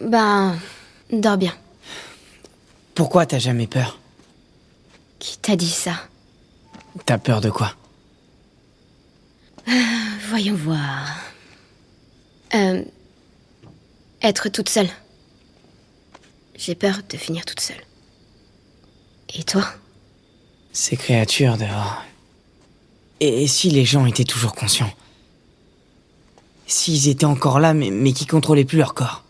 Ben, dors bien. Pourquoi t'as jamais peur? Qui t'a dit ça? T'as peur de quoi? Voyons voir. Euh, être toute seule. J'ai peur de finir toute seule. Et toi? Ces créatures dehors. Et, et si les gens étaient toujours conscients? S'ils étaient encore là, mais, mais qui contrôlaient plus leur corps?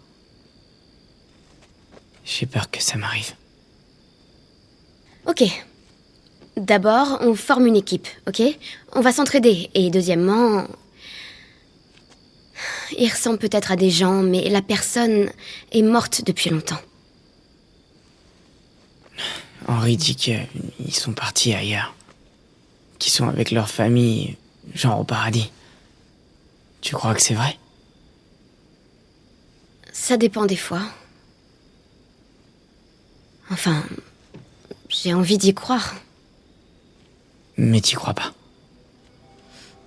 J'ai peur que ça m'arrive. Ok. D'abord, on forme une équipe, ok? On va s'entraider. Et deuxièmement... Il ressemble peut-être à des gens, mais la personne est morte depuis longtemps. Henri dit qu'ils sont partis ailleurs. Qu'ils sont avec leur famille, genre au paradis. Tu crois que c'est vrai? Ça dépend des fois. Enfin, j'ai envie d'y croire. Mais t'y crois pas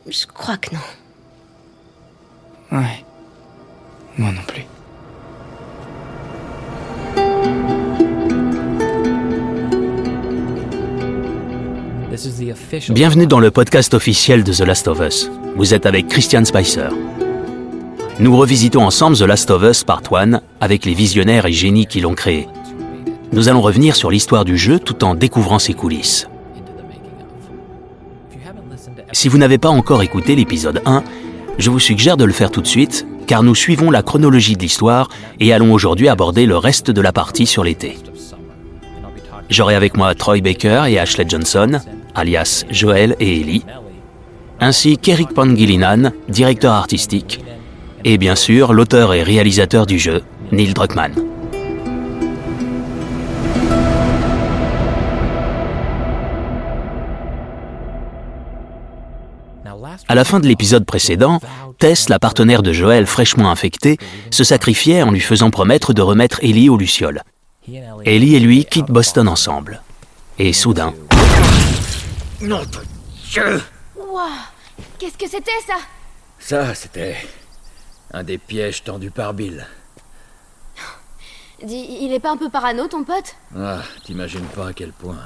Je crois que non. Ouais. Moi non plus. Bienvenue dans le podcast officiel de The Last of Us. Vous êtes avec Christian Spicer. Nous revisitons ensemble The Last of Us Part 1 avec les visionnaires et génies qui l'ont créé. Nous allons revenir sur l'histoire du jeu tout en découvrant ses coulisses. Si vous n'avez pas encore écouté l'épisode 1, je vous suggère de le faire tout de suite, car nous suivons la chronologie de l'histoire et allons aujourd'hui aborder le reste de la partie sur l'été. J'aurai avec moi Troy Baker et Ashley Johnson, alias Joel et Ellie, ainsi qu'Eric Pangilinan, directeur artistique, et bien sûr l'auteur et réalisateur du jeu, Neil Druckmann. À la fin de l'épisode précédent, Tess, la partenaire de Joël fraîchement infectée, se sacrifiait en lui faisant promettre de remettre Ellie aux Lucioles. Ellie et lui quittent Boston ensemble. Et soudain, Non Dieu Waouh Qu'est-ce que c'était ça? Ça, c'était un des pièges tendus par Bill. Dis, il est pas un peu parano ton pote? Ah, t'imagines pas à quel point.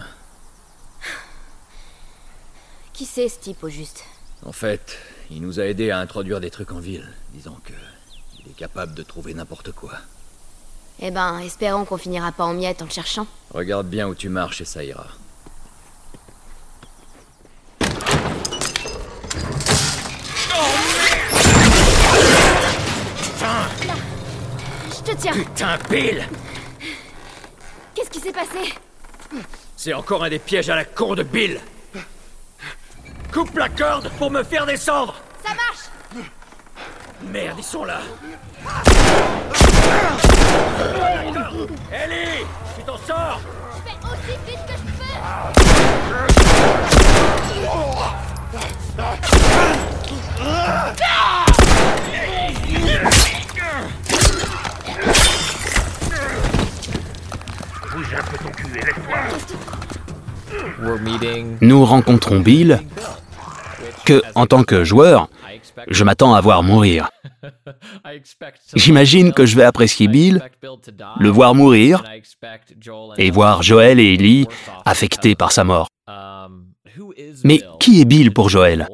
Qui c'est ce type au juste? En fait, il nous a aidés à introduire des trucs en ville, disant que il est capable de trouver n'importe quoi. Eh ben, espérons qu'on finira pas en miettes en le cherchant. Regarde bien où tu marches et ça ira. Je te tiens Putain, Bill Qu'est-ce qui s'est passé? C'est encore un des pièges à la con de Bill Coupe la corde pour me faire descendre. Ça marche. Merde, ils sont là. Ellie Tu t'en sors. Je fais aussi vite que je peux nous rencontrons Bill, que, en tant que joueur, je m'attends à voir mourir. J'imagine que je vais apprécier Bill, le voir mourir, et voir Joël et Ellie affectés par sa mort. Mais qui est Bill pour Joël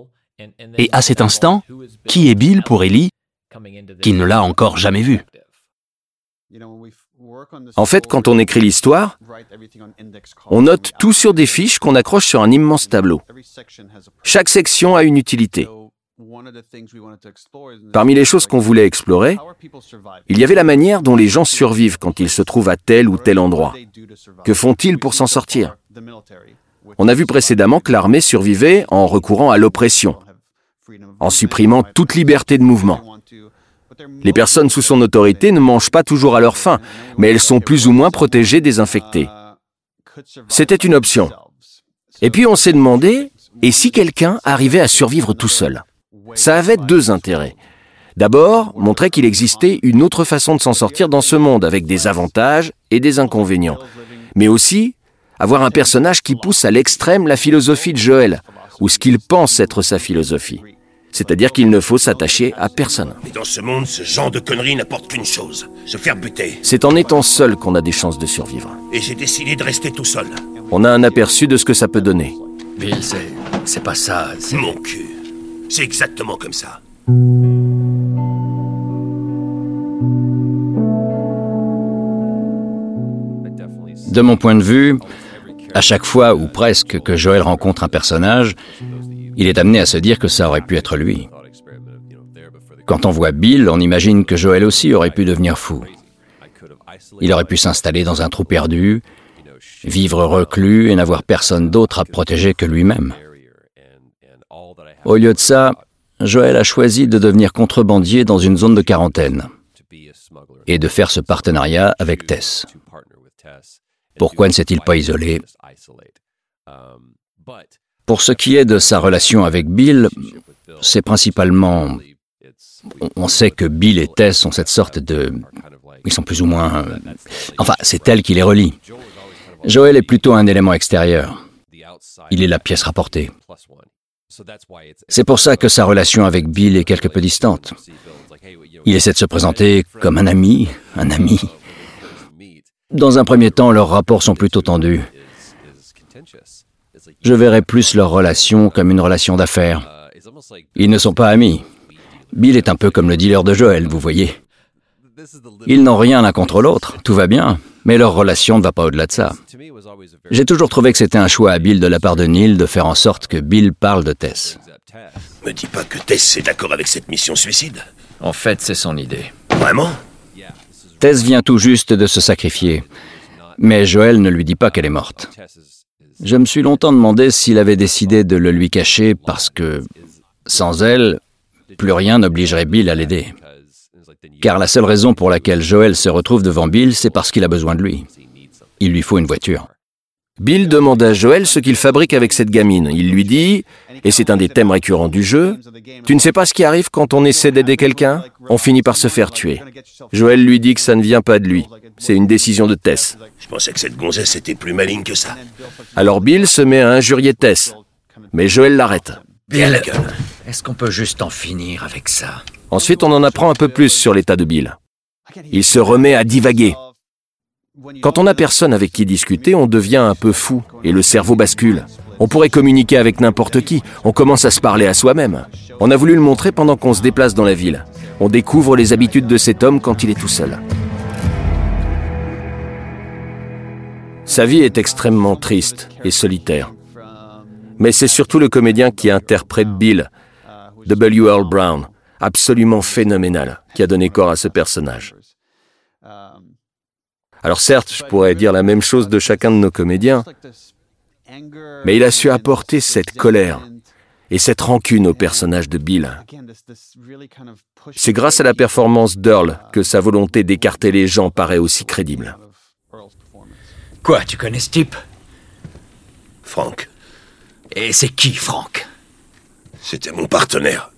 Et à cet instant, qui est Bill pour Ellie, qui ne l'a encore jamais vu? En fait, quand on écrit l'histoire, on note tout sur des fiches qu'on accroche sur un immense tableau. Chaque section a une utilité. Parmi les choses qu'on voulait explorer, il y avait la manière dont les gens survivent quand ils se trouvent à tel ou tel endroit. Que font-ils pour s'en sortir? On a vu précédemment que l'armée survivait en recourant à l'oppression, en supprimant toute liberté de mouvement. Les personnes sous son autorité ne mangent pas toujours à leur faim, mais elles sont plus ou moins protégées des infectés. C'était une option. Et puis on s'est demandé, et si quelqu'un arrivait à survivre tout seul? Ça avait deux intérêts. D'abord, montrer qu'il existait une autre façon de s'en sortir dans ce monde, avec des avantages et des inconvénients. Mais aussi, avoir un personnage qui pousse à l'extrême la philosophie de Joël, ou ce qu'il pense être sa philosophie. C'est-à-dire qu'il ne faut s'attacher à personne. Mais dans ce monde, ce genre de conneries n'apporte qu'une chose, se faire buter. C'est en étant seul qu'on a des chances de survivre. Et j'ai décidé de rester tout seul. On a un aperçu de ce que ça peut donner. Bill, c'est. c'est pas ça. c'est- Mon cul. C'est exactement comme ça. De mon point de vue, à chaque fois ou presque que Joël rencontre un personnage, il est amené à se dire que ça aurait pu être lui. Quand on voit Bill, on imagine que Joël aussi aurait pu devenir fou. Il aurait pu s'installer dans un trou perdu, vivre reclus et n'avoir personne d'autre à protéger que lui-même. Au lieu de ça, Joël a choisi de devenir contrebandier dans une zone de quarantaine et de faire ce partenariat avec Tess. Pourquoi ne s'est-il pas isolé? Pour ce qui est de sa relation avec Bill, c'est principalement... on- sait que Bill et Tess ont cette sorte de... Ils sont plus ou moins... Enfin, c'est elle qui les relie. Joël est plutôt un élément extérieur. Il est la pièce rapportée. C'est pour ça que sa relation avec Bill est quelque peu distante. Il essaie de se présenter comme un ami, un ami. Dans un premier temps, leurs rapports sont plutôt tendus. Je verrais plus leur relation comme une relation d'affaires. Ils ne sont pas amis. Bill est un peu comme le dealer de Joël, vous voyez. Ils n'ont rien l'un contre l'autre, tout va bien, mais leur relation ne va pas au-delà de ça. J'ai toujours trouvé que c'était un choix habile de la part de Neil de faire en sorte que Bill parle de Tess. Me dis pas que Tess est d'accord avec cette mission suicide. En fait, c'est son idée. Vraiment? Tess vient tout juste de se sacrifier, mais Joël ne lui dit pas qu'elle est morte. Je me suis longtemps demandé s'il avait décidé de le lui cacher parce que, sans elle, plus rien n'obligerait Bill à l'aider. Car la seule raison pour laquelle Joël se retrouve devant Bill, c'est parce qu'il a besoin de lui. Il lui faut une voiture. Bill demande à Joël ce qu'il fabrique avec cette gamine. Il lui dit, et c'est un des thèmes récurrents du jeu, Tu ne sais pas ce qui arrive quand on essaie d'aider quelqu'un? On finit par se faire tuer. Joël lui dit que ça ne vient pas de lui. C'est une décision de Tess. Je pensais que cette gonzesse était plus maligne que ça. Alors Bill se met à injurier Tess. Mais Joël l'arrête. Bien la Bill, gueule. est-ce qu'on peut juste en finir avec ça? Ensuite, on en apprend un peu plus sur l'état de Bill. Il se remet à divaguer. Quand on n'a personne avec qui discuter, on devient un peu fou et le cerveau bascule. On pourrait communiquer avec n'importe qui, on commence à se parler à soi-même. On a voulu le montrer pendant qu'on se déplace dans la ville. On découvre les habitudes de cet homme quand il est tout seul. Sa vie est extrêmement triste et solitaire. Mais c'est surtout le comédien qui interprète Bill, W. Earl Brown, absolument phénoménal, qui a donné corps à ce personnage. Alors certes, je pourrais dire la même chose de chacun de nos comédiens, mais il a su apporter cette colère et cette rancune au personnage de Bill. C'est grâce à la performance d'Earl que sa volonté d'écarter les gens paraît aussi crédible. Quoi, tu connais ce type? Franck, Et c'est qui, Franck c'était mon partenaire.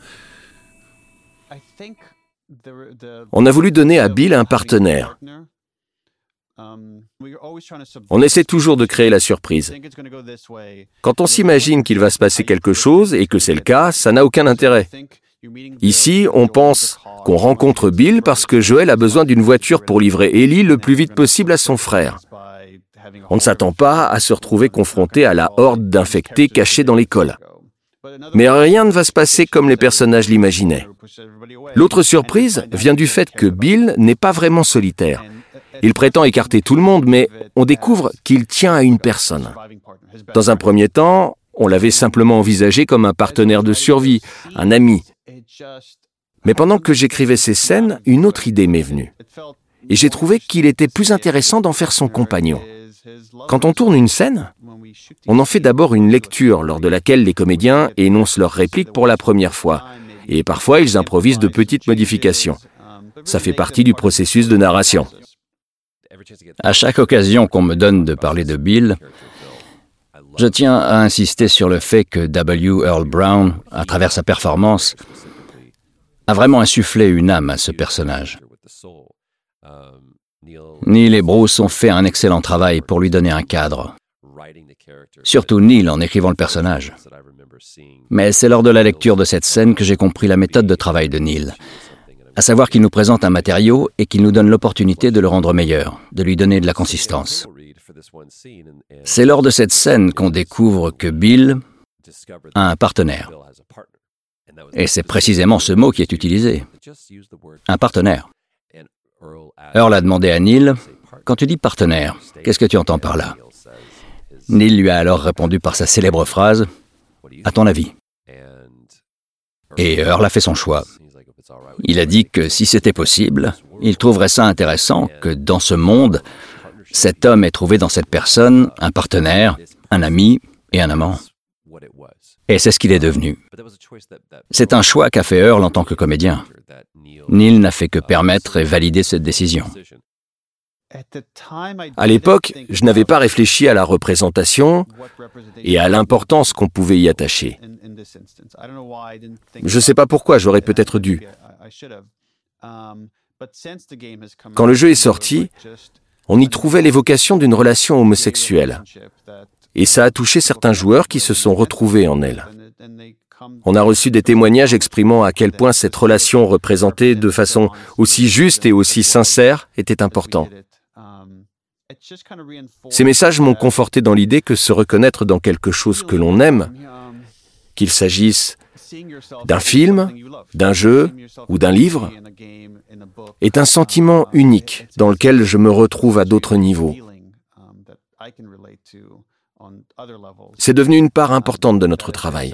On a voulu donner à Bill un partenaire. On essaie toujours de créer la surprise. Quand on s'imagine qu'il va se passer quelque chose et que c'est le cas, ça n'a aucun intérêt. Ici, on pense qu'on rencontre Bill parce que Joël a besoin d'une voiture pour livrer Ellie le plus vite possible à son frère. On ne s'attend pas à se retrouver confronté à la horde d'infectés cachés dans l'école. Mais rien ne va se passer comme les personnages l'imaginaient. L'autre surprise vient du fait que Bill n'est pas vraiment solitaire. Il prétend écarter tout le monde, mais on découvre qu'il tient à une personne. Dans un premier temps, on l'avait simplement envisagé comme un partenaire de survie, un ami. Mais pendant que j'écrivais ces scènes, une autre idée m'est venue. Et j'ai trouvé qu'il était plus intéressant d'en faire son compagnon. Quand on tourne une scène, on en fait d'abord une lecture lors de laquelle les comédiens énoncent leurs répliques pour la première fois. Et parfois, ils improvisent de petites modifications. Ça fait partie du processus de narration. À chaque occasion qu'on me donne de parler de Bill, je tiens à insister sur le fait que W. Earl Brown, à travers sa performance, a vraiment insufflé une âme à ce personnage. Neil et Bruce ont fait un excellent travail pour lui donner un cadre. Surtout Neil en écrivant le personnage. Mais c'est lors de la lecture de cette scène que j'ai compris la méthode de travail de Neil. À savoir qu'il nous présente un matériau et qu'il nous donne l'opportunité de le rendre meilleur, de lui donner de la consistance. C'est lors de cette scène qu'on découvre que Bill a un partenaire. Et c'est précisément ce mot qui est utilisé. Un partenaire. Earl a demandé à Neil, quand tu dis partenaire, qu'est-ce que tu entends par là? Neil lui a alors répondu par sa célèbre phrase, à ton avis Et Earl a fait son choix. Il a dit que si c'était possible, il trouverait ça intéressant que dans ce monde, cet homme ait trouvé dans cette personne un partenaire, un ami et un amant. Et c'est ce qu'il est devenu. C'est un choix qu'a fait Earl en tant que comédien. Neil n'a fait que permettre et valider cette décision. À l'époque, je n'avais pas réfléchi à la représentation et à l'importance qu'on pouvait y attacher. Je ne sais pas pourquoi, j'aurais peut-être dû. Quand le jeu est sorti, on y trouvait l'évocation d'une relation homosexuelle. Et ça a touché certains joueurs qui se sont retrouvés en elle. On a reçu des témoignages exprimant à quel point cette relation représentée de façon aussi juste et aussi sincère était important. Ces messages m'ont conforté dans l'idée que se reconnaître dans quelque chose que l'on aime, qu'il s'agisse d'un film, d'un jeu ou d'un livre, est un sentiment unique dans lequel je me retrouve à d'autres niveaux. C'est devenu une part importante de notre travail.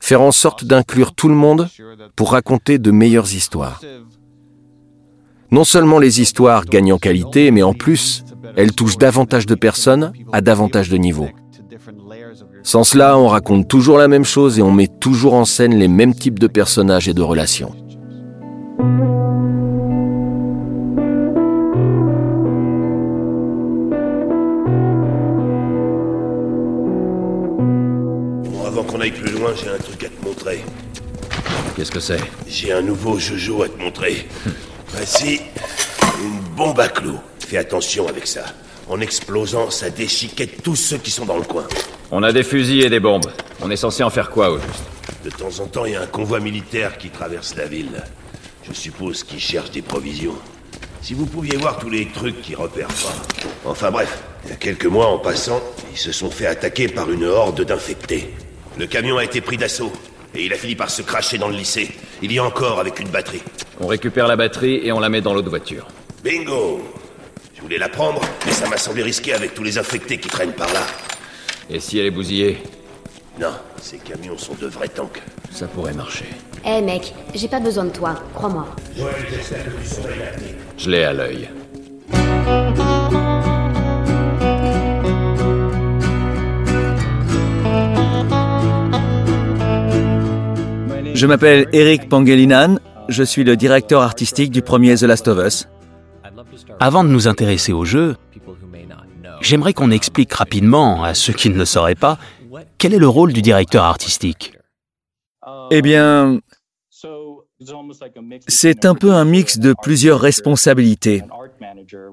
Faire en sorte d'inclure tout le monde pour raconter de meilleures histoires. Non seulement les histoires gagnent en qualité, mais en plus, elles touchent davantage de personnes à davantage de niveaux. Sans cela, on raconte toujours la même chose et on met toujours en scène les mêmes types de personnages et de relations. Bon, avant qu'on aille plus loin, j'ai un truc à te montrer. Qu'est-ce que c'est? J'ai un nouveau Jojo à te montrer. Voici une bombe à clous. Fais attention avec ça. En explosant, ça déchiquette tous ceux qui sont dans le coin. On a des fusils et des bombes. On est censé en faire quoi au juste De temps en temps, il y a un convoi militaire qui traverse la ville. Je suppose qu'ils cherchent des provisions. Si vous pouviez voir tous les trucs qu'ils repèrent pas. Enfin bref, il y a quelques mois, en passant, ils se sont fait attaquer par une horde d'infectés. Le camion a été pris d'assaut. Et il a fini par se cracher dans le lycée. Il y a encore avec une batterie. On récupère la batterie et on la met dans l'autre voiture. Bingo voulais la prendre, mais ça m'a semblé risqué avec tous les infectés qui traînent par là. Et si elle est bousillée? Non, ces camions sont de vrais tanks. Ça pourrait marcher. Eh mec, j'ai pas besoin de toi, crois-moi. Je l'ai à l'œil. Je m'appelle Eric Pangelinan, je suis le directeur artistique du premier The Last of Us. Avant de nous intéresser au jeu, j'aimerais qu'on explique rapidement à ceux qui ne le sauraient pas quel est le rôle du directeur artistique. Eh bien, c'est un peu un mix de plusieurs responsabilités.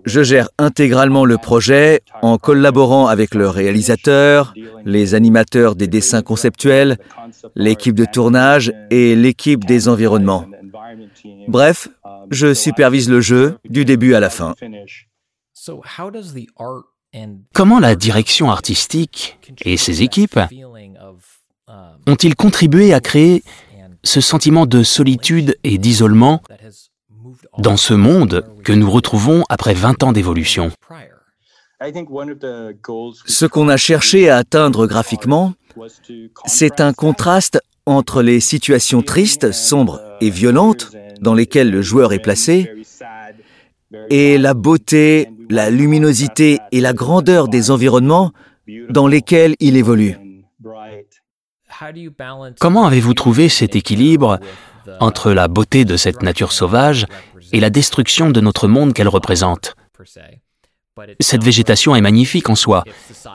Je gère intégralement le projet en collaborant avec le réalisateur, les animateurs des dessins conceptuels, l'équipe de tournage et l'équipe des environnements. Bref, je supervise le jeu du début à la fin. Comment la direction artistique et ses équipes ont-ils contribué à créer ce sentiment de solitude et d'isolement dans ce monde que nous retrouvons après 20 ans d'évolution? Ce qu'on a cherché à atteindre graphiquement, c'est un contraste entre les situations tristes, sombres et violentes dans lesquelles le joueur est placé et la beauté, la luminosité et la grandeur des environnements dans lesquels il évolue. Comment avez-vous trouvé cet équilibre entre la beauté de cette nature sauvage et la destruction de notre monde qu'elle représente? Cette végétation est magnifique en soi,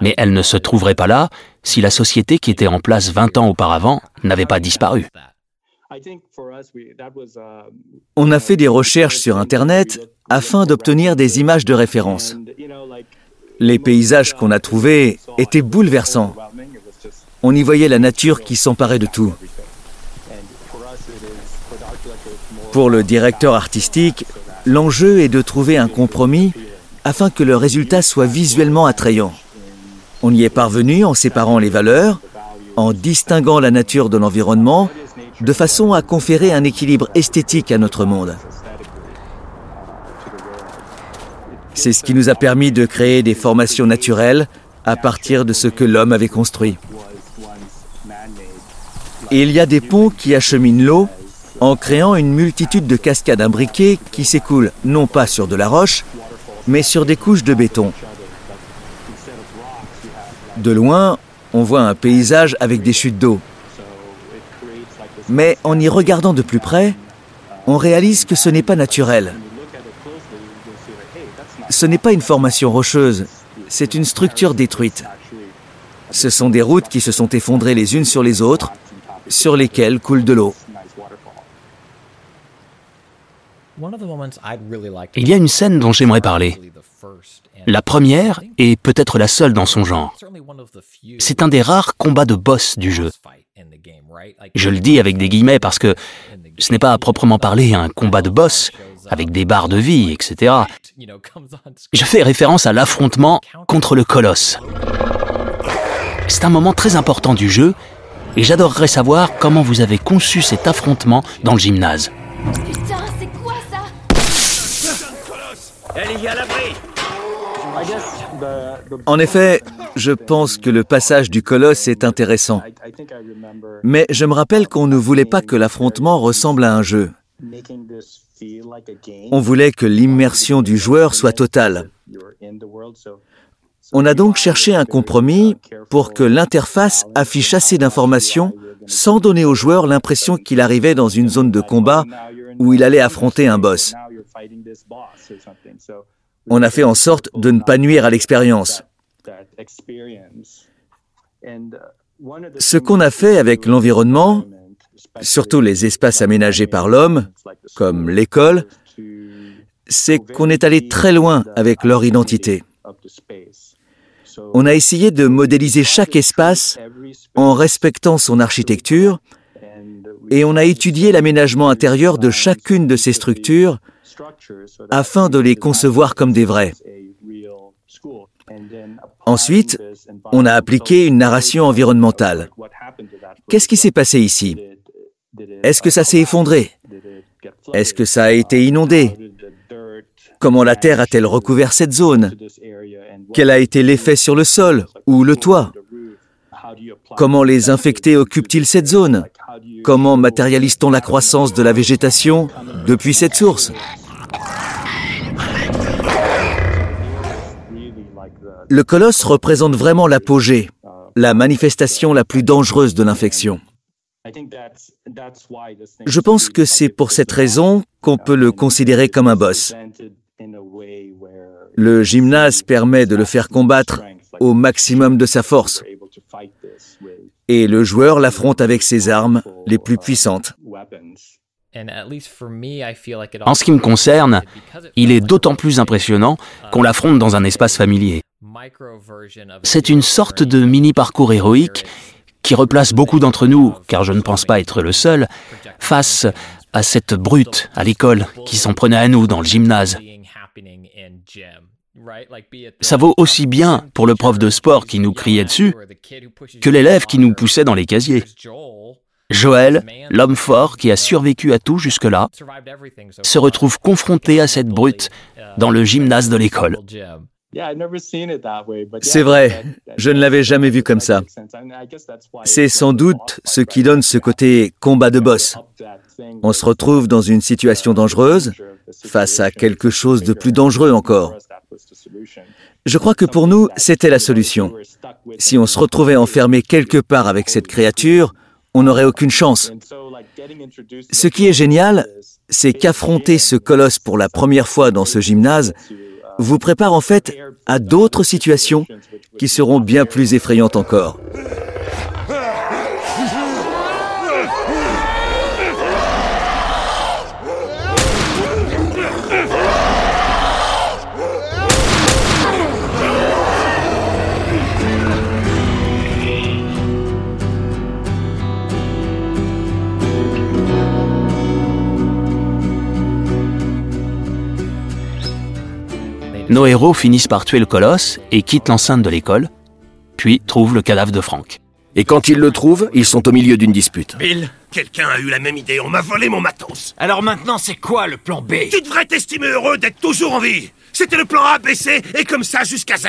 mais elle ne se trouverait pas là si la société qui était en place 20 ans auparavant n'avait pas disparu. On a fait des recherches sur Internet afin d'obtenir des images de référence. Les paysages qu'on a trouvés étaient bouleversants. on y voyait la nature qui s'emparait de tout. Pour le directeur artistique, l'enjeu est de trouver un compromis afin que le résultat soit visuellement attrayant. On y est parvenu en séparant les valeurs, en distinguant la nature de l'environnement, de façon à conférer un équilibre esthétique à notre monde. C'est ce qui nous a permis de créer des formations naturelles à partir de ce que l'homme avait construit. Et il y a des ponts qui acheminent l'eau en créant une multitude de cascades imbriquées qui s'écoulent non pas sur de la roche, mais sur des couches de béton. De loin, on voit un paysage avec des chutes d'eau. Mais en y regardant de plus près, on réalise que ce n'est pas naturel. Ce n'est pas une formation rocheuse, c'est une structure détruite. Ce sont des routes qui se sont effondrées les unes sur les autres, sur lesquelles coule de l'eau. Il y a une scène dont j'aimerais parler. La première, et peut-être la seule dans son genre. C'est un des rares combats de boss du jeu. Je le dis avec des guillemets parce que ce n'est pas à proprement parler un combat de boss, avec des barres de vie, etc. Je fais référence à l'affrontement contre le colosse. C'est un moment très important du jeu, et j'adorerais savoir comment vous avez conçu cet affrontement dans le gymnase. Putain, c'est quoi ça? Elle y a l'abri En effet, je pense que le passage du colosse est intéressant. Mais je me rappelle qu'on ne voulait pas que l'affrontement ressemble à un jeu. On voulait que l'immersion du joueur soit totale. On a donc cherché un compromis pour que l'interface affiche assez d'informations sans donner au joueur l'impression qu'il arrivait dans une zone de combat où il allait affronter un boss. On a fait en sorte de ne pas nuire à l'expérience. Ce qu'on a fait avec l'environnement, surtout les espaces aménagés par l'homme, comme l'école, c'est qu'on est allé très loin avec leur identité. On a essayé de modéliser chaque espace en respectant son architecture et on a étudié l'aménagement intérieur de chacune de ces structures afin de les concevoir comme des vrais. Ensuite, on a appliqué une narration environnementale. Qu'est-ce qui s'est passé ici? Est-ce que ça s'est effondré? Est-ce que ça a été inondé? Comment la Terre a-t-elle recouvert cette zone? Quel a été l'effet sur le sol ou le toit? Comment les infectés occupent-ils cette zone? Comment matérialise-t-on la croissance de la végétation depuis cette source? Le colosse représente vraiment l'apogée, la manifestation la plus dangereuse de l'infection. Je pense que c'est pour cette raison qu'on peut le considérer comme un boss. Le gymnase permet de le faire combattre au maximum de sa force. Et le joueur l'affronte avec ses armes les plus puissantes. En ce qui me concerne, il est d'autant plus impressionnant qu'on l'affronte dans un espace familier. C'est une sorte de mini-parcours héroïque qui replace beaucoup d'entre nous, car je ne pense pas être le seul, face à cette brute à l'école qui s'en prenait à nous dans le gymnase. Ça vaut aussi bien pour le prof de sport qui nous criait dessus que l'élève qui nous poussait dans les casiers. Joël, l'homme fort qui a survécu à tout jusque-là, se retrouve confronté à cette brute dans le gymnase de l'école. C'est vrai, je ne l'avais jamais vu comme ça. C'est sans doute ce qui donne ce côté combat de boss. On se retrouve dans une situation dangereuse, face à quelque chose de plus dangereux encore. Je crois que pour nous, c'était la solution. Si on se retrouvait enfermé quelque part avec cette créature, on n'aurait aucune chance. Ce qui est génial, c'est qu'affronter ce colosse pour la première fois dans ce gymnase vous prépare en fait à d'autres situations qui seront bien plus effrayantes encore. Nos héros finissent par tuer le colosse et quittent l'enceinte de l'école, puis trouvent le cadavre de Frank. Et quand ils le trouvent, ils sont au milieu d'une dispute. Bill Quelqu'un a eu la même idée, on m'a volé mon matos. Alors maintenant, c'est quoi le plan B? Tu devrais t'estimer heureux d'être toujours en vie. C'était le plan A, B, C, et comme ça jusqu'à Z.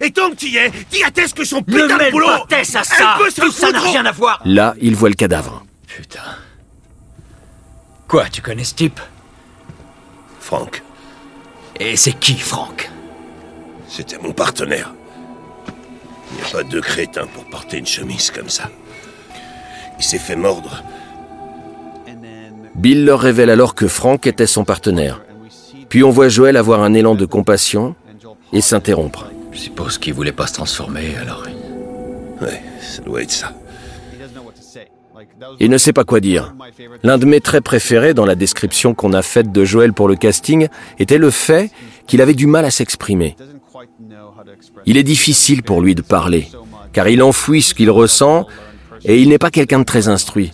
Et tant que tu y es, dis à Tess que son Ne putain de mêle boulot... pas Tess à ça Elle peut s'en Tout ça n'a rien à voir Là, ils voient le cadavre. Putain. Quoi, tu connais ce type? Franck, Et c'est qui, Franck c'était mon partenaire. Il n'y a pas deux crétins pour porter une chemise comme ça. Il s'est fait mordre. Bill leur révèle alors que Frank était son partenaire. Puis on voit Joël avoir un élan de compassion et s'interrompre. Je suppose qu'il voulait pas se transformer, alors. Ouais, ça doit être ça. Il ne sait pas quoi dire. L'un de mes traits préférés dans la description qu'on a faite de Joël pour le casting était le fait qu'il avait du mal à s'exprimer. Il est difficile pour lui de parler, car il enfouit ce qu'il ressent et il n'est pas quelqu'un de très instruit.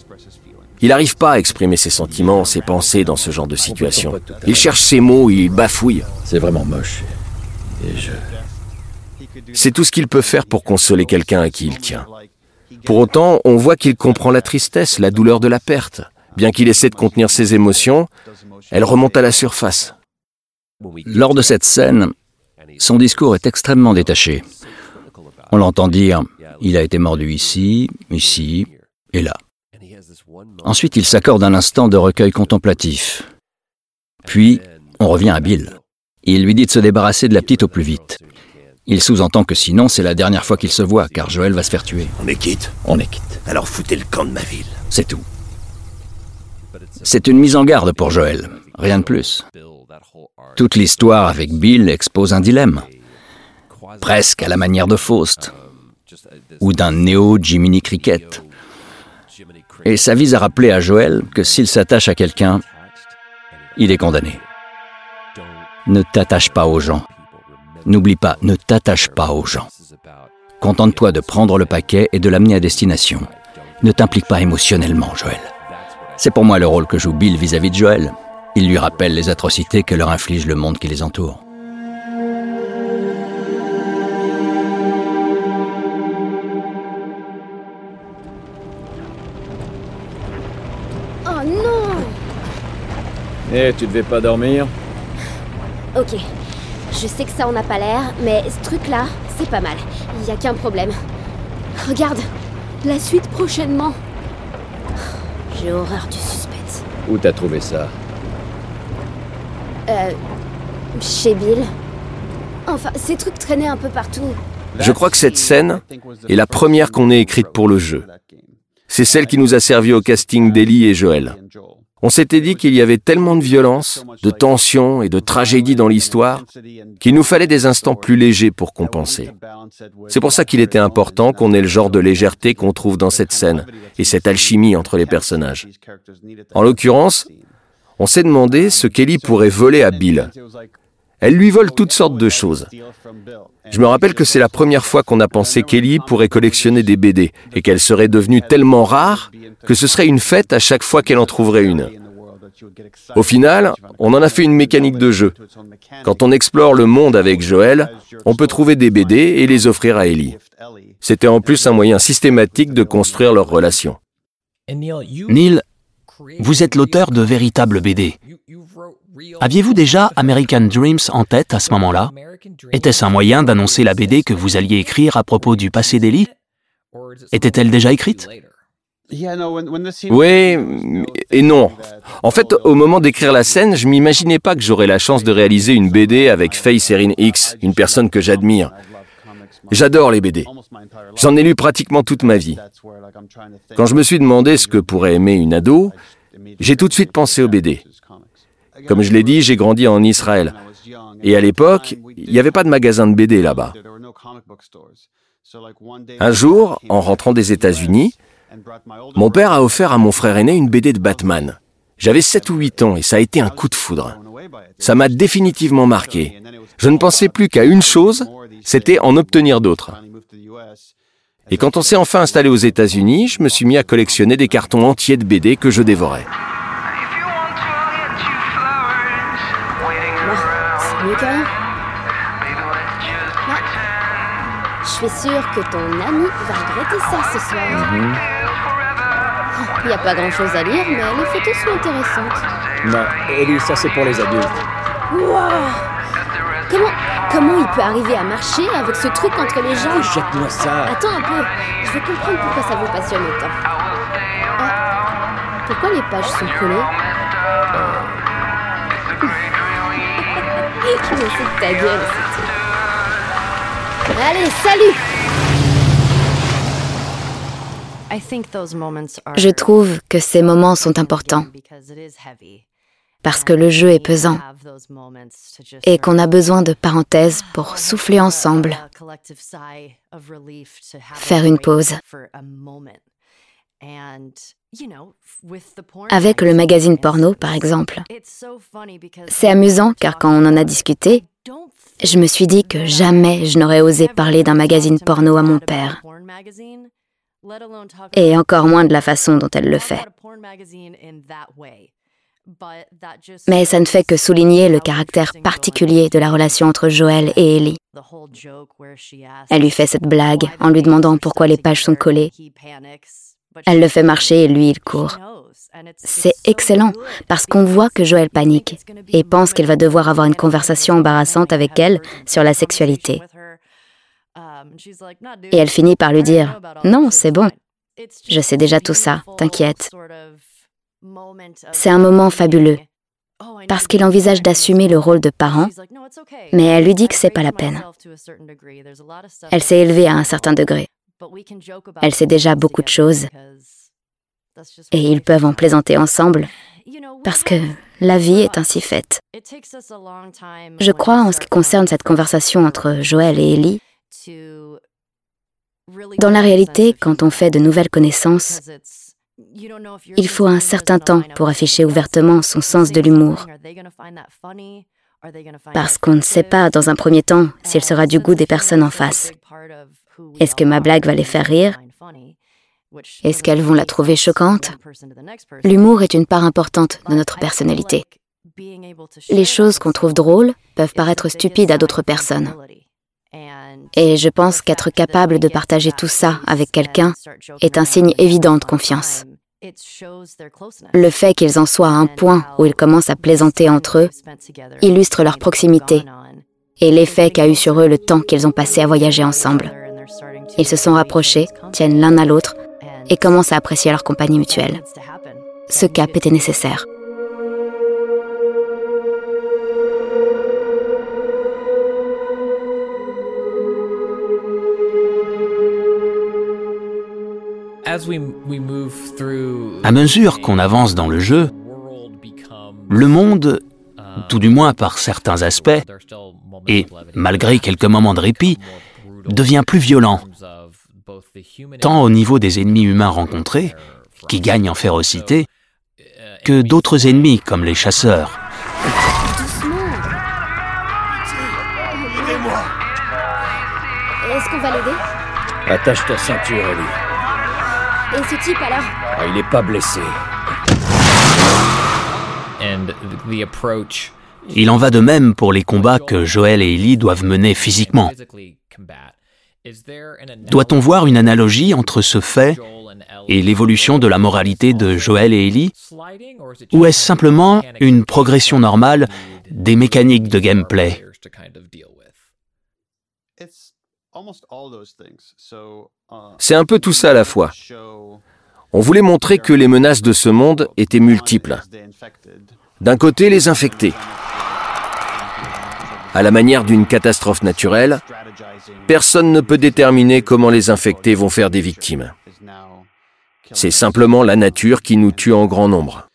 Il n'arrive pas à exprimer ses sentiments, ses pensées dans ce genre de situation. Il cherche ses mots, il bafouille. C'est vraiment moche. Et je. C'est tout ce qu'il peut faire pour consoler quelqu'un à qui il tient. Pour autant, on voit qu'il comprend la tristesse, la douleur de la perte. Bien qu'il essaie de contenir ses émotions, elle remonte à la surface. Lors de cette scène, son discours est extrêmement détaché. On l'entend dire il a été mordu ici, ici et là. Ensuite, il s'accorde un instant de recueil contemplatif. Puis, on revient à Bill. Il lui dit de se débarrasser de la petite au plus vite. Il sous-entend que sinon, c'est la dernière fois qu'il se voit, car Joël va se faire tuer. On est quitte? On est quitte. Alors foutez le camp de ma ville. C'est tout. C'est une mise en garde pour Joël, rien de plus. Toute l'histoire avec Bill expose un dilemme, presque à la manière de Faust, ou d'un néo-Jiminy Cricket. Et ça vise à rappeler à Joël que s'il s'attache à quelqu'un, il est condamné. Ne t'attache pas aux gens. N'oublie pas, ne t'attache pas aux gens. Contente-toi de prendre le paquet et de l'amener à destination. Ne t'implique pas émotionnellement, Joël. C'est pour moi le rôle que joue Bill vis-à-vis de Joël. Il lui rappelle les atrocités que leur inflige le monde qui les entoure. Oh non Eh, tu devais pas dormir Ok. Je sais que ça en a pas l'air, mais ce truc-là, c'est pas mal. Y a qu'un problème. Regarde La suite prochainement J'ai horreur du suspense. Où t'as trouvé ça? Euh. Chez Bill. Enfin, ces trucs traînaient un peu partout. Je crois que cette scène est la première qu'on ait écrite pour le jeu. C'est celle qui nous a servi au casting d'Ellie et Joël. On s'était dit qu'il y avait tellement de violence, de tension et de tragédie dans l'histoire qu'il nous fallait des instants plus légers pour compenser. C'est pour ça qu'il était important qu'on ait le genre de légèreté qu'on trouve dans cette scène et cette alchimie entre les personnages. En l'occurrence, on s'est demandé ce qu'Ellie pourrait voler à Bill. Elle lui vole toutes sortes de choses. Je me rappelle que c'est la première fois qu'on a pensé qu'Ellie pourrait collectionner des BD et qu'elle serait devenue tellement rare que ce serait une fête à chaque fois qu'elle en trouverait une. Au final, on en a fait une mécanique de jeu. Quand on explore le monde avec Joël, on peut trouver des BD et les offrir à Ellie. C'était en plus un moyen systématique de construire leur relation. Neil, vous êtes l'auteur de véritables BD. Aviez-vous déjà American Dreams en tête à ce moment-là? Était-ce un moyen d'annoncer la BD que vous alliez écrire à propos du passé d'Ellie Était-elle déjà écrite? Oui et non. En fait, au moment d'écrire la scène, je m'imaginais pas que j'aurais la chance de réaliser une BD avec Faye Erin X, une personne que j'admire. J'adore les BD. J'en ai lu pratiquement toute ma vie. Quand je me suis demandé ce que pourrait aimer une ado, j'ai tout de suite pensé aux BD. Comme je l'ai dit, j'ai grandi en Israël. Et à l'époque, il n'y avait pas de magasin de BD là-bas. Un jour, en rentrant des États-Unis, mon père a offert à mon frère aîné une BD de Batman. J'avais 7 ou 8 ans et ça a été un coup de foudre. Ça m'a définitivement marqué. Je ne pensais plus qu'à une chose, c'était en obtenir d'autres. Et quand on s'est enfin installé aux États-Unis, je me suis mis à collectionner des cartons entiers de BD que je dévorais. Rien. suis sûre que ton ami va regretter ça ce soir. Il n'y a pas grand chose à lire, mais les photos sont intéressantes. Non, Ellie, ça c'est pour les adultes. Wow Comment, comment il peut arriver à marcher avec ce truc entre les jambes? Jette-moi ça. Attends un peu, je veux comprendre pourquoi ça vous passionne autant. Ah, pourquoi les pages sont collées? Me de ta gueule. Allez, salut. Je trouve que ces moments sont importants. parce que le jeu est pesant. et qu'on a besoin de parenthèses pour souffler ensemble, faire une pause. Avec le magazine porno, par exemple. C'est amusant car quand on en a discuté, je me suis dit que jamais je n'aurais osé parler d'un magazine porno à mon père. Et encore moins de la façon dont elle le fait. Mais ça ne fait que souligner le caractère particulier de la relation entre Joël et Ellie. Elle lui fait cette blague en lui demandant pourquoi les pages sont collées. Elle le fait marcher et lui, il court. C'est excellent parce qu'on voit que Joël panique et pense qu'il va devoir avoir une conversation embarrassante avec elle sur la sexualité. Et elle finit par lui dire ⁇ Non, c'est bon, je sais déjà tout ça, t'inquiète. C'est un moment fabuleux parce qu'il envisage d'assumer le rôle de parent, mais elle lui dit que c'est pas la peine. Elle s'est élevée à un certain degré. Elle sait déjà beaucoup de choses et ils peuvent en plaisanter ensemble parce que la vie est ainsi faite. Je crois en ce qui concerne cette conversation entre Joël et Ellie. Dans la réalité, quand on fait de nouvelles connaissances, il faut un certain temps pour afficher ouvertement son sens de l'humour. Parce qu'on ne sait pas, dans un premier temps, s'il sera du goût des personnes en face. Est-ce que ma blague va les faire rire? Est-ce qu'elles vont la trouver choquante? L'humour est une part importante de notre personnalité. Les choses qu'on trouve drôles peuvent paraître stupides à d'autres personnes. Et je pense qu'être capable de partager tout ça avec quelqu'un est un signe évident de confiance. Le fait qu'ils en soient à un point où ils commencent à plaisanter entre eux illustre leur proximité et l'effet qu'a eu sur eux le temps qu'ils ont passé à voyager ensemble. Ils se sont rapprochés, tiennent l'un à l'autre et commencent à apprécier leur compagnie mutuelle. Ce cap était nécessaire. À mesure qu'on avance dans le jeu, le monde, tout du moins par certains aspects, et malgré quelques moments de répit, devient plus violent, tant au niveau des ennemis humains rencontrés, qui gagnent en férocité, que d'autres ennemis comme les chasseurs. Est-ce qu'on va l'aider? Attache ta ceinture, Ellie. Et ce type alors? Ah, il est pas blessé. Il en va de même pour les combats que Joël et Ellie doivent mener physiquement. Doit-on voir une analogie entre ce fait et l'évolution de la moralité de Joël et Ellie? Ou est-ce simplement une progression normale des mécaniques de gameplay? C'est un peu tout ça à la fois. On voulait montrer que les menaces de ce monde étaient multiples. D'un côté, les infectés. À la manière d'une catastrophe naturelle, personne ne peut déterminer comment les infectés vont faire des victimes. C'est simplement la nature qui nous tue en grand nombre.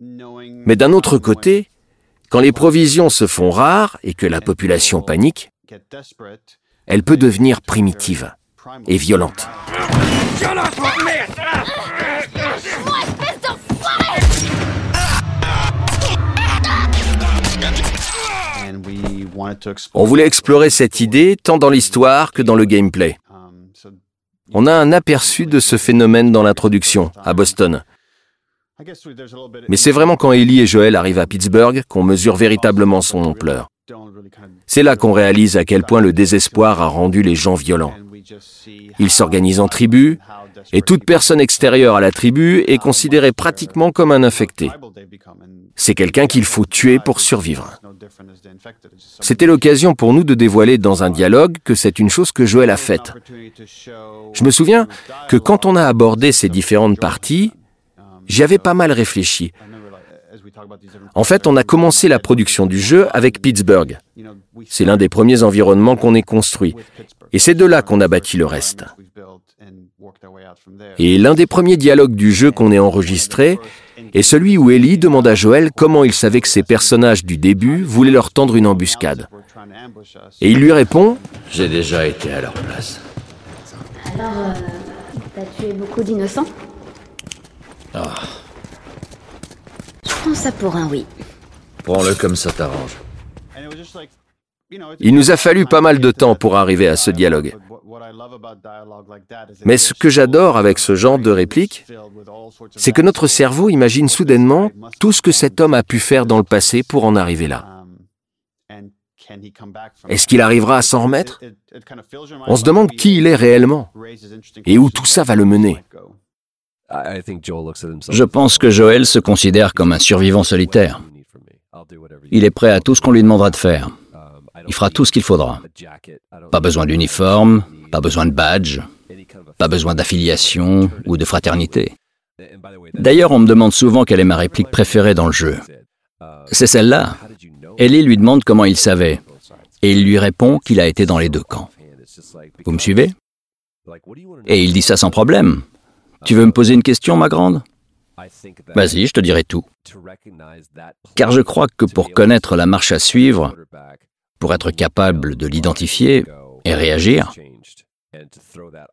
Mais d'un autre côté, quand les provisions se font rares et que la population panique, elle peut devenir primitive et violente. On voulait explorer cette idée tant dans l'histoire que dans le gameplay. On a un aperçu de ce phénomène dans l'introduction, à Boston. Mais c'est vraiment quand Ellie et Joel arrivent à Pittsburgh qu'on mesure véritablement son ampleur. C'est là qu'on réalise à quel point le désespoir a rendu les gens violents. Ils s'organisent en tribus, et toute personne extérieure à la tribu est considérée pratiquement comme un infecté. C'est quelqu'un qu'il faut tuer pour survivre. C'était l'occasion pour nous de dévoiler dans un dialogue que c'est une chose que Joël a faite. Je me souviens que quand on a abordé ces différentes parties, j'y avais pas mal réfléchi. En fait, on a commencé la production du jeu avec Pittsburgh. C'est l'un des premiers environnements qu'on ait construit. Et c'est de là qu'on a bâti le reste. Et l'un des premiers dialogues du jeu qu'on ait enregistré est celui où Ellie demande à Joël comment il savait que ses personnages du début voulaient leur tendre une embuscade. Et il lui répond J'ai déjà été à leur place. Alors, euh, t'as tué beaucoup d'innocents Ah, Je prends ça pour un oui. prends-le comme ça t'arrange. Il nous a fallu pas mal de temps pour arriver à ce dialogue. Mais ce que j'adore avec ce genre de réplique, c'est que notre cerveau imagine soudainement tout ce que cet homme a pu faire dans le passé pour en arriver là. Est-ce qu'il arrivera à s'en remettre? On se demande qui il est réellement et où tout ça va le mener. Je pense que Joël se considère comme un survivant solitaire. Il est prêt à tout ce qu'on lui demandera de faire. Il fera tout ce qu'il faudra. Pas besoin d'uniforme, pas besoin de badge, pas besoin d'affiliation ou de fraternité. D'ailleurs, on me demande souvent quelle est ma réplique préférée dans le jeu. C'est celle-là. Ellie lui demande comment il savait, et il lui répond qu'il a été dans les deux camps. Vous me suivez? Et il dit ça sans problème. Tu veux me poser une question, ma grande? Vas-y, je te dirai tout. Car je crois que pour connaître la marche à suivre, pour être capable de l'identifier et réagir,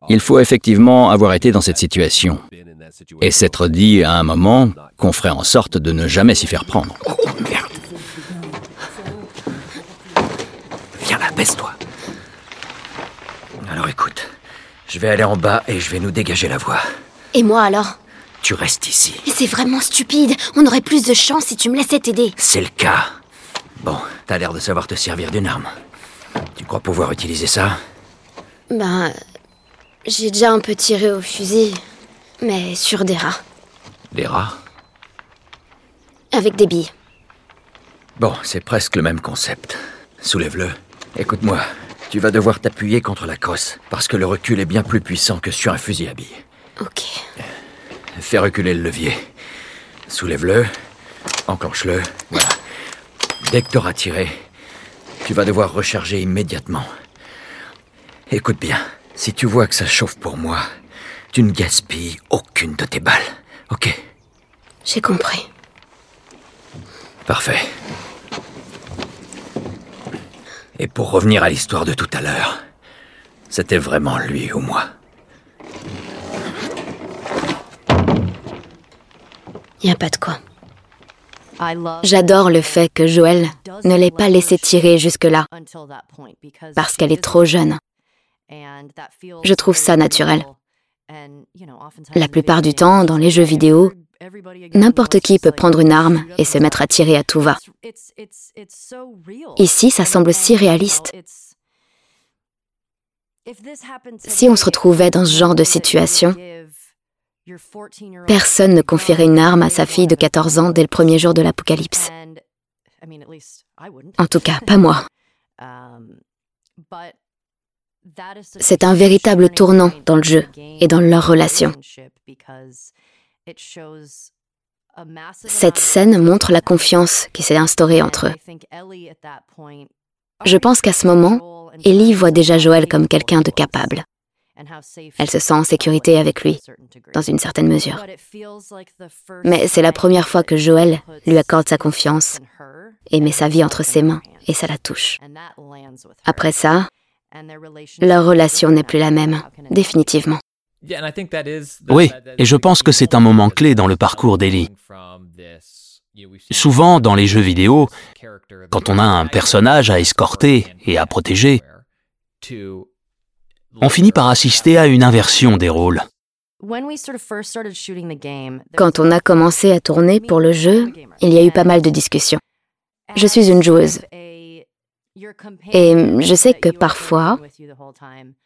il faut effectivement avoir été dans cette situation et s'être dit à un moment qu'on ferait en sorte de ne jamais s'y faire prendre. Oh merde Viens là, baisse-toi. Alors écoute, je vais aller en bas et je vais nous dégager la voie. Et moi alors? Tu restes ici. C'est vraiment stupide. On aurait plus de chance si tu me laissais t'aider. C'est le cas. Bon, t'as l'air de savoir te servir d'une arme. Tu crois pouvoir utiliser ça? Ben, j'ai déjà un peu tiré au fusil, mais sur des rats, Des rats? Avec des billes. Bon, c'est presque le même concept. Soulève-le. Écoute-moi, tu vas devoir t'appuyer contre la crosse, parce que le recul est bien plus puissant que sur un fusil à billes. Ok. Fais reculer le levier. Soulève-le, enclenche-le, voilà. Dès que t'auras tiré, tu vas devoir recharger immédiatement. Écoute bien, si tu vois que ça chauffe pour moi, tu ne gaspilles aucune de tes balles, ok? J'ai compris. Parfait. Et pour revenir à l'histoire de tout à l'heure, c'était vraiment lui ou moi. Y a pas de quoi. J'adore le fait que Joël ne l'ait pas laissé tirer jusque-là, parce qu'elle est trop jeune. Je trouve ça naturel. La plupart du temps, dans les jeux vidéo, n'importe qui peut prendre une arme et se mettre à tirer à tout va. Ici, ça semble si réaliste. Si on se retrouvait dans ce genre de situation, personne ne confierait une arme à sa fille de 14 ans dès le premier jour de l'apocalypse. En tout cas, pas moi. C'est un véritable tournant dans le jeu et dans leur relation. Cette scène montre la confiance qui s'est instaurée entre eux. Je pense qu'à ce moment, Ellie voit déjà Joël comme quelqu'un de capable. Elle se sent en sécurité avec lui, dans une certaine mesure. Mais c'est la première fois que Joël lui accorde sa confiance et met sa vie entre ses mains, et ça la touche. Après ça, leur relation n'est plus la même, définitivement. Oui, et je pense que c'est un moment clé dans le parcours d'Ellie. Souvent, dans les jeux vidéo, quand on a un personnage à escorter et à protéger, on finit par assister à une inversion des rôles. Quand on a commencé à tourner pour le jeu, il y a eu pas mal de discussions. Je suis une joueuse. Et je sais que parfois,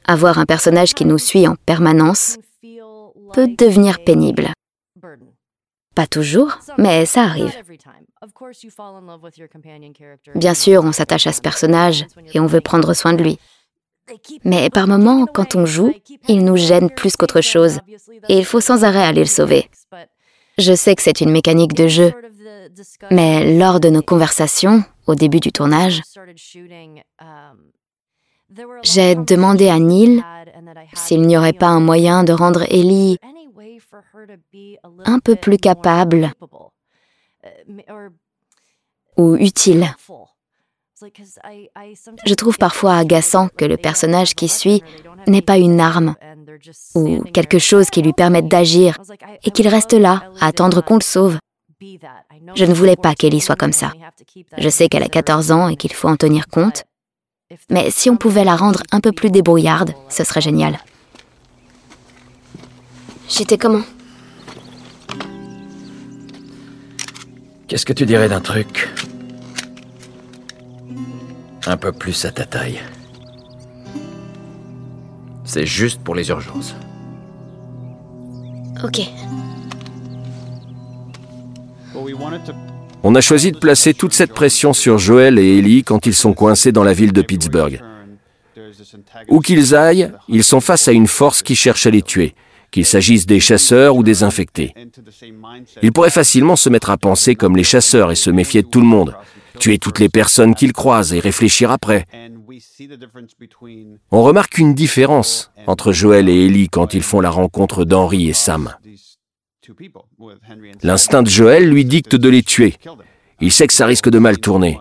avoir un personnage qui nous suit en permanence peut devenir pénible. Pas toujours, mais ça arrive. Bien sûr, on s'attache à ce personnage et on veut prendre soin de lui. Mais par moments, quand on joue, il nous gêne plus qu'autre chose, et il faut sans arrêt aller le sauver. Je sais que c'est une mécanique de jeu, mais lors de nos conversations, au début du tournage, j'ai demandé à Neil s'il n'y aurait pas un moyen de rendre Ellie un peu plus capable ou utile. Je trouve parfois agaçant que le personnage qui suit n'ait pas une arme ou quelque chose qui lui permette d'agir et qu'il reste là à attendre qu'on le sauve. Je ne voulais pas qu'Ellie soit comme ça. Je sais qu'elle a 14 ans et qu'il faut en tenir compte. Mais si on pouvait la rendre un peu plus débrouillarde, ce serait génial. J'étais comment? Qu'est-ce que tu dirais d'un truc? Un peu plus à ta taille C'est juste pour les urgences. Ok. On a choisi de placer toute cette pression sur Joel et Ellie quand ils sont coincés dans la ville de Pittsburgh. Où qu'ils aillent, ils sont face à une force qui cherche à les tuer, qu'il s'agisse des chasseurs ou des infectés. Ils pourraient facilement se mettre à penser comme les chasseurs et se méfier de tout le monde, tuer toutes les personnes qu'ils croisent et réfléchir après. On remarque une différence entre Joel et Ellie quand ils font la rencontre d'Henry et Sam. L'instinct de Joël lui dicte de les tuer. Il sait que ça risque de mal tourner.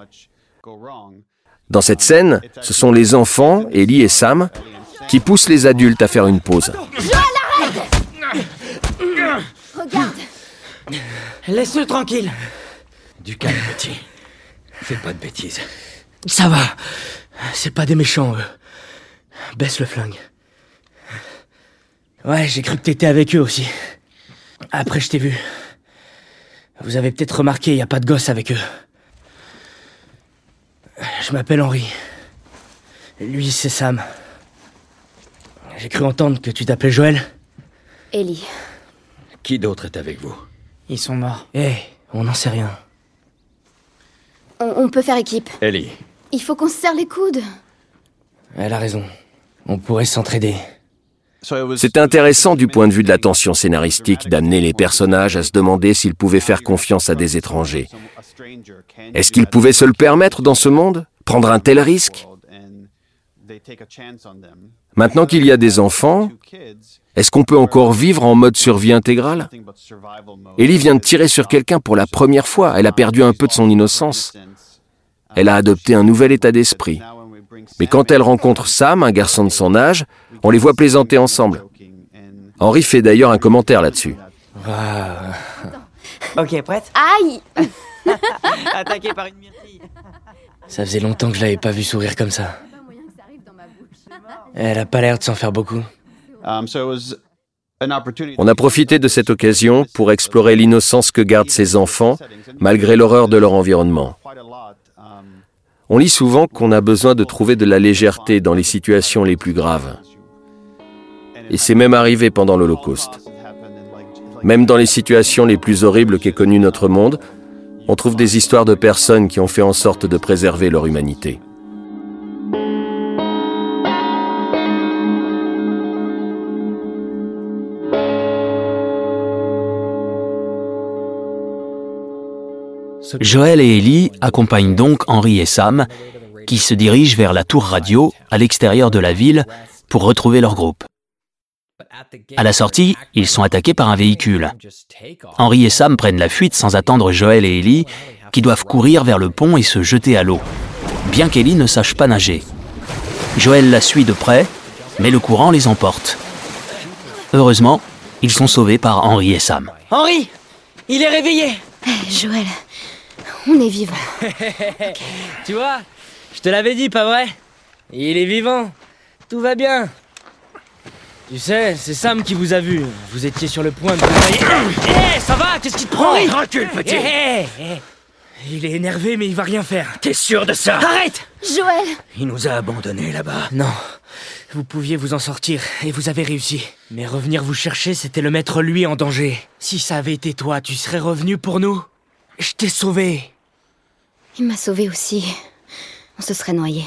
Dans cette scène, ce sont les enfants, Ellie et Sam, qui poussent les adultes à faire une pause. Joël, arrête Regarde Laisse-le tranquille. Du calme, petit. Fais pas de bêtises. Ça va. C'est pas des méchants, eux. Baisse le flingue. Ouais, j'ai cru que t'étais avec eux aussi. Après, je t'ai vu. Vous avez peut-être remarqué, il n'y a pas de gosse avec eux. Je m'appelle Henri. Lui, c'est Sam. J'ai cru entendre que tu t'appelais Joël. Ellie. Qui d'autre est avec vous? Ils sont morts. Eh, on n'en sait rien. On, on peut faire équipe. Ellie. Il faut qu'on se serre les coudes. Elle a raison. On pourrait s'entraider. C'est intéressant du point de vue de la tension scénaristique d'amener les personnages à se demander s'ils pouvaient faire confiance à des étrangers. Est-ce qu'ils pouvaient se le permettre dans ce monde Prendre un tel risque? Maintenant qu'il y a des enfants, est-ce qu'on peut encore vivre en mode survie intégrale? Ellie vient de tirer sur quelqu'un pour la première fois. Elle a perdu un peu de son innocence. Elle a adopté un nouvel état d'esprit. Mais quand elle rencontre Sam, un garçon de son âge, on les voit plaisanter ensemble. Henri fait d'ailleurs un commentaire là-dessus. Ok, prête? Aïe Attaqué par une myrtille. Ça faisait longtemps que je l'avais pas vu sourire comme ça. Elle a pas l'air de s'en faire beaucoup. On a profité de cette occasion pour explorer l'innocence que gardent ces enfants, malgré l'horreur de leur environnement. On lit souvent qu'on a besoin de trouver de la légèreté dans les situations les plus graves. Et c'est même arrivé pendant l'Holocauste. Même dans les situations les plus horribles qu'ait connues notre monde, on trouve des histoires de personnes qui ont fait en sorte de préserver leur humanité. Joël et Ellie accompagnent donc Henri et Sam, qui se dirigent vers la tour radio à l'extérieur de la ville pour retrouver leur groupe. À la sortie, ils sont attaqués par un véhicule. Henri et Sam prennent la fuite sans attendre Joël et Ellie, qui doivent courir vers le pont et se jeter à l'eau, bien qu'Ellie ne sache pas nager. Joël la suit de près, mais le courant les emporte. Heureusement, ils sont sauvés par Henri et Sam. Henri Il est réveillé Eh, Joël, on est vivant. Tu vois Je te l'avais dit, pas vrai? Il est vivant. Tout va bien. Tu sais, c'est Sam qui vous a vu. Vous étiez sur le point de... Hé, ça va? Qu'est-ce qui te prend? Henri, recule, petit. Il est énervé, mais il va rien faire. T'es sûr de ça? Arrête Joël Il nous a abandonnés là-bas. Non. Vous pouviez vous en sortir, et vous avez réussi. Mais revenir vous chercher, c'était le mettre lui en danger. Si ça avait été toi, tu serais revenu pour nous? Je t'ai sauvé. Il m'a sauvé aussi. On se serait noyé.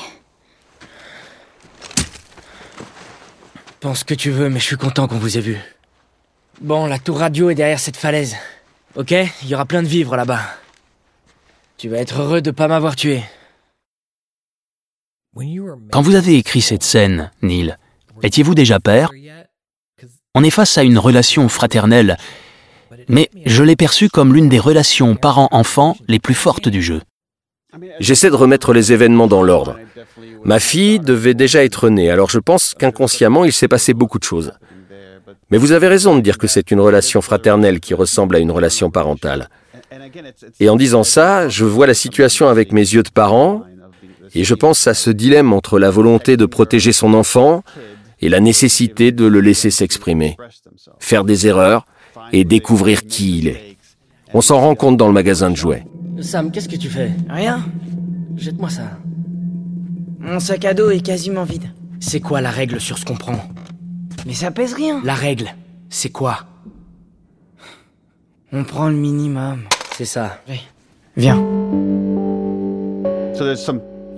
Pense que tu veux, mais je suis content qu'on vous ait vu. Bon, la tour radio est derrière cette falaise. Ok? Il y aura plein de vivres là-bas. Tu vas être heureux de pas m'avoir tué. Quand vous avez écrit cette scène, Neil, étiez-vous déjà père? On est face à une relation fraternelle, mais je l'ai perçue comme l'une des relations parent-enfant les plus fortes du jeu. J'essaie de remettre les événements dans l'ordre. Ma fille devait déjà être née, alors je pense qu'inconsciemment, il s'est passé beaucoup de choses. Mais vous avez raison de dire que c'est une relation fraternelle qui ressemble à une relation parentale. Et en disant ça, je vois la situation avec mes yeux de parent, et je pense à ce dilemme entre la volonté de protéger son enfant et la nécessité de le laisser s'exprimer, faire des erreurs et découvrir qui il est. On s'en rend compte dans le magasin de jouets. Sam, qu'est-ce que tu fais Rien. Jette-moi ça. Mon sac à dos est quasiment vide. C'est quoi la règle sur ce qu'on prend Mais ça pèse rien. La règle, c'est quoi On prend le minimum. C'est ça. Viens.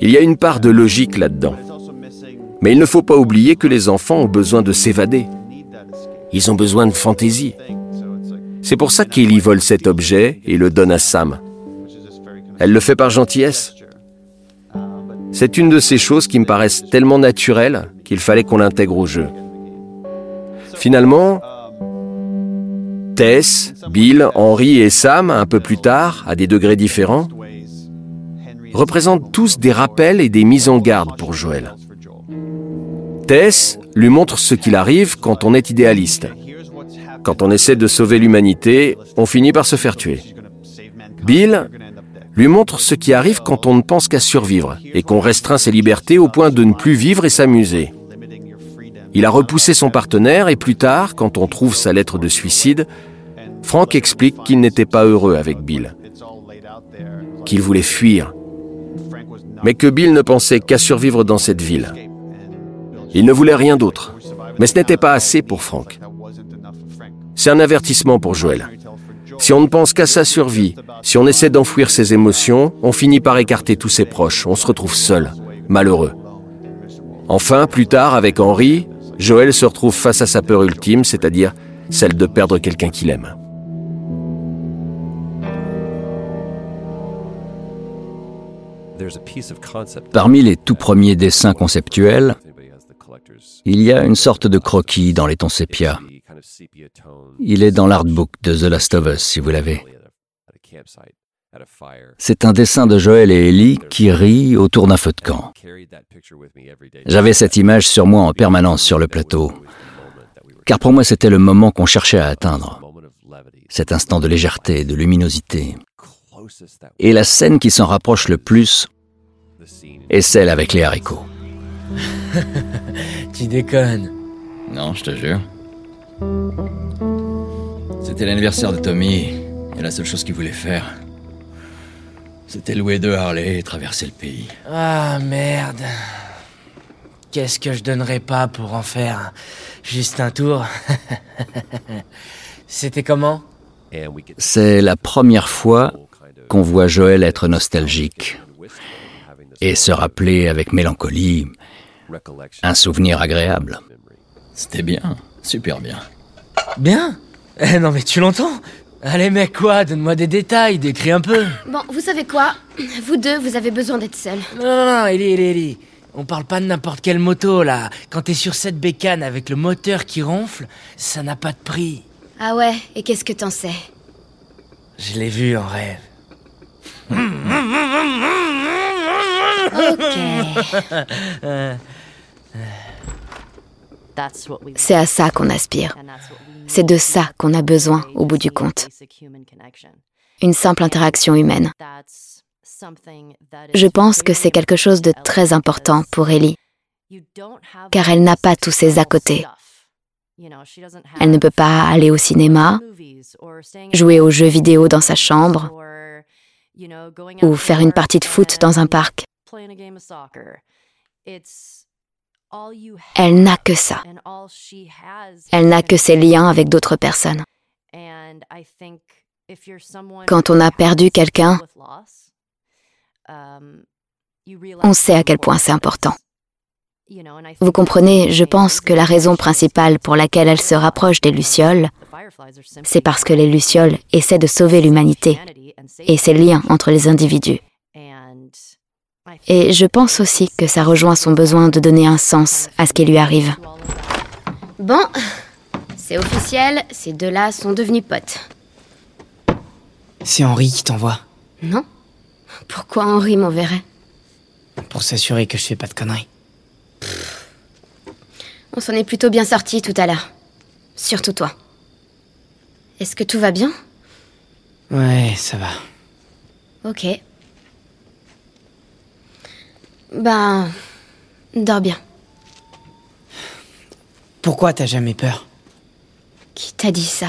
Il y a une part de logique là-dedans. Mais il ne faut pas oublier que les enfants ont besoin de s'évader. Ils ont besoin de fantaisie. C'est pour ça qu'Ellie vole cet objet et le donne à Sam. Elle le fait par gentillesse. C'est une de ces choses qui me paraissent tellement naturelles qu'il fallait qu'on l'intègre au jeu. Finalement, Tess, Bill, Henry et Sam, un peu plus tard, à des degrés différents, représentent tous des rappels et des mises en garde pour Joël. Tess lui montre ce qu'il arrive quand on est idéaliste. Quand on essaie de sauver l'humanité, on finit par se faire tuer. Bill lui montre ce qui arrive quand on ne pense qu'à survivre et qu'on restreint ses libertés au point de ne plus vivre et s'amuser. Il a repoussé son partenaire et plus tard, quand on trouve sa lettre de suicide, Frank explique qu'il n'était pas heureux avec Bill, qu'il voulait fuir, mais que Bill ne pensait qu'à survivre dans cette ville. Il ne voulait rien d'autre, mais ce n'était pas assez pour Frank. C'est un avertissement pour Joël. Si on ne pense qu'à sa survie, si on essaie d'enfouir ses émotions, on finit par écarter tous ses proches, on se retrouve seul, malheureux. Enfin, plus tard, avec Henri, Joël se retrouve face à sa peur ultime, c'est-à-dire celle de perdre quelqu'un qu'il aime. Parmi les tout premiers dessins conceptuels, il y a une sorte de croquis dans les tons sépia. Il est dans l'artbook de The Last of Us, si vous l'avez. C'est un dessin de Joël et Ellie qui rient autour d'un feu de camp. J'avais cette image sur moi en permanence sur le plateau, car pour moi c'était le moment qu'on cherchait à atteindre, cet instant de légèreté, de luminosité. Et la scène qui s'en rapproche le plus est celle avec les haricots. tu déconnes. Non, je te jure. C'était l'anniversaire de Tommy, et la seule chose qu'il voulait faire, c'était louer deux Harley et traverser le pays. Ah merde. Qu'est-ce que je donnerais pas pour en faire juste un tour? C'était comment? C'est la première fois qu'on voit Joël être nostalgique et se rappeler avec mélancolie un souvenir agréable. C'était bien, super bien. Bien eh, Non mais tu l'entends Allez mec quoi, donne-moi des détails, décris un peu. Bon, vous savez quoi Vous deux, vous avez besoin d'être seuls. Non, non, non, Ellie, Ellie, Ellie. On parle pas de n'importe quelle moto là. Quand t'es sur cette bécane avec le moteur qui ronfle, ça n'a pas de prix. Ah ouais, et qu'est-ce que t'en sais Je l'ai vu en rêve. C'est à ça qu'on aspire. C'est de ça qu'on a besoin au bout du compte. Une simple interaction humaine. Je pense que c'est quelque chose de très important pour Ellie, car elle n'a pas tous ses à côté. Elle ne peut pas aller au cinéma, jouer aux jeux vidéo dans sa chambre, ou faire une partie de foot dans un parc. Elle n'a que ça. Elle n'a que ses liens avec d'autres personnes. Quand on a perdu quelqu'un, on sait à quel point c'est important. Vous comprenez, je pense que la raison principale pour laquelle elle se rapproche des Lucioles, c'est parce que les Lucioles essaient de sauver l'humanité et ses liens entre les individus. Et je pense aussi que ça rejoint son besoin de donner un sens à ce qui lui arrive. Bon, c'est officiel, ces deux-là sont devenus potes. C'est Henri qui t'envoie. Non Pourquoi Henri m'enverrait? Pour s'assurer que je fais pas de conneries. On s'en est plutôt bien sorti tout à l'heure. Surtout toi. Est-ce que tout va bien? Ouais, ça va. Ok. Ben... Dors bien. Pourquoi t'as jamais peur? Qui t'a dit ça?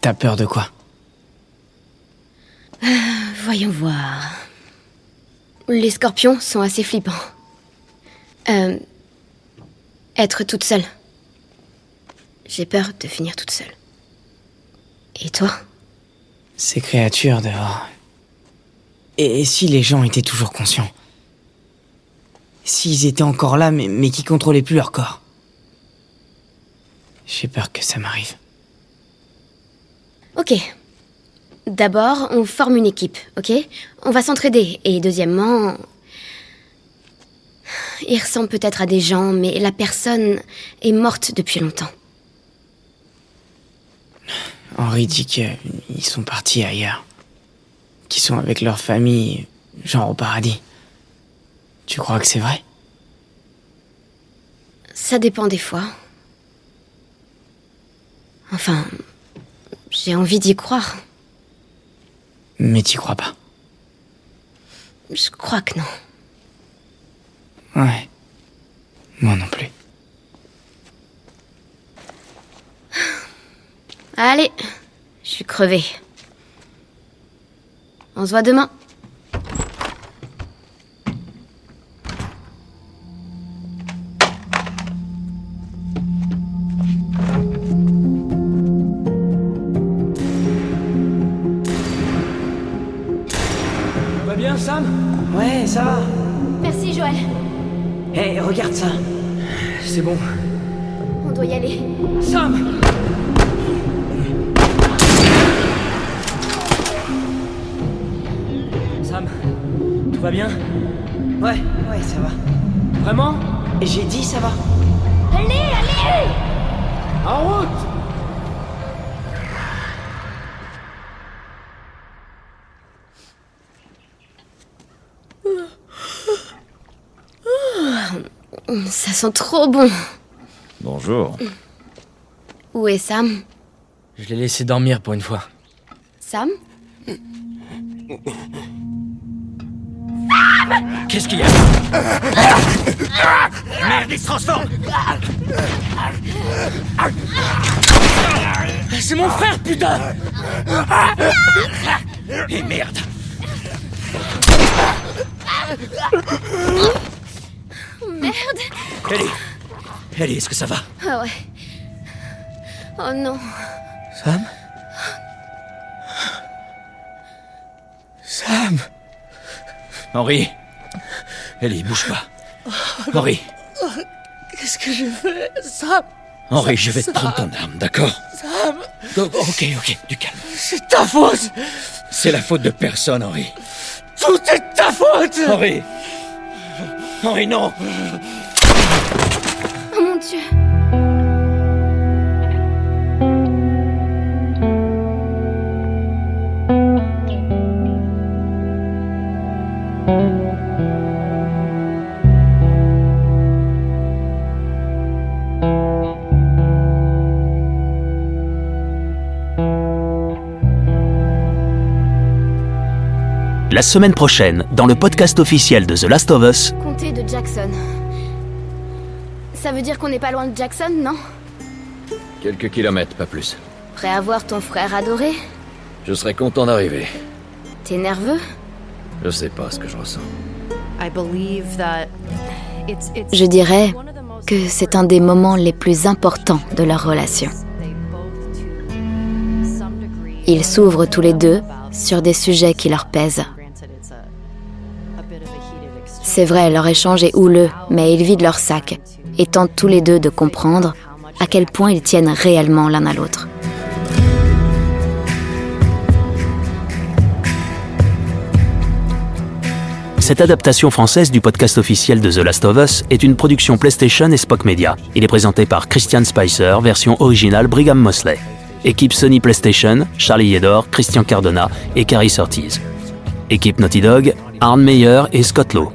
T'as peur de quoi? Euh, Voyons voir. Les scorpions sont assez flippants. Euh, être toute seule. J'ai peur de finir toute seule. Et toi? Ces créatures dehors. Et, et si les gens étaient toujours conscients? S'ils étaient encore là, mais, mais qui contrôlaient plus leur corps J'ai peur que ça m'arrive. Ok. D'abord, on forme une équipe, ok? On va s'entraider. Et deuxièmement... Il ressemble peut-être à des gens, mais la personne est morte depuis longtemps. Henri dit qu'ils sont partis ailleurs. Qu'ils sont avec leur famille, genre au paradis. Tu crois que c'est vrai? Ça dépend des fois. Enfin, j'ai envie d'y croire. Mais t'y crois pas Je crois que non. Ouais. Moi non plus. Allez, je suis crevée. On se voit demain. Ça va. Vraiment J'ai dit ça va. Allez, allez En route Ça sent trop bon. Bonjour. Où est Sam Je l'ai laissé dormir pour une fois. Sam? Qu'est-ce qu'il y a Merde, il se transforme. C'est mon frère, putain. Et merde. Merde. Ellie. Ellie, est-ce que ça va Ah ouais. Oh non. Sam Sam Henri Ellie, bouge pas. Henri. Qu'est-ce que j'ai fait Sam. Henri, je vais te prendre ton arme, d'accord? Sam. Oh, Ok, ok, du calme. C'est ta faute. C'est la faute de personne, Henri. Tout est de ta faute. Henri. Henri, non. Oh mon dieu. La semaine prochaine, dans le podcast officiel de The Last of Us, Comté de Jackson. Ça veut dire qu'on n'est pas loin de Jackson, non? Quelques kilomètres, pas plus. Prêt à voir ton frère adoré? Je serais content d'arriver. T'es nerveux? Je sais pas ce que je ressens. Je dirais que c'est un des moments les plus importants de leur relation. Ils s'ouvrent tous les deux sur des sujets qui leur pèsent. C'est vrai, leur échange est houleux, mais ils vident leur sac et tentent tous les deux de comprendre à quel point ils tiennent réellement l'un à l'autre. Cette adaptation française du podcast officiel de The Last of Us est une production PlayStation et Spock Media. Il est présenté par Christian Spicer, version originale Brigham Mosley. Équipe Sony PlayStation, Charlie Yedor, Christian Cardona et Carrie Surtees. Équipe Naughty Dog, Arne Meyer et Scott Lowe.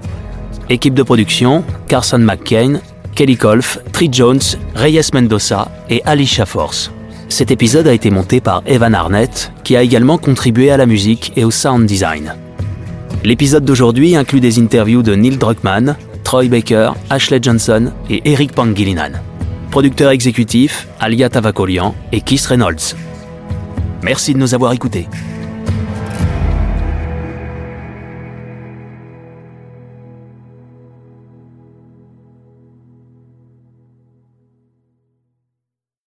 Équipe de production, Carson McCain, Kelly Kolf, Tree Jones, Reyes Mendoza et Alicia Force. Cet épisode a été monté par Evan Arnett, qui a également contribué à la musique et au sound design. L'épisode d'aujourd'hui inclut des interviews de Neil Druckmann, Troy Baker, Ashley Johnson et Eric Pangilinan. Producteur exécutif, Alia Tavakolian et Keith Reynolds. Merci de nous avoir écoutés.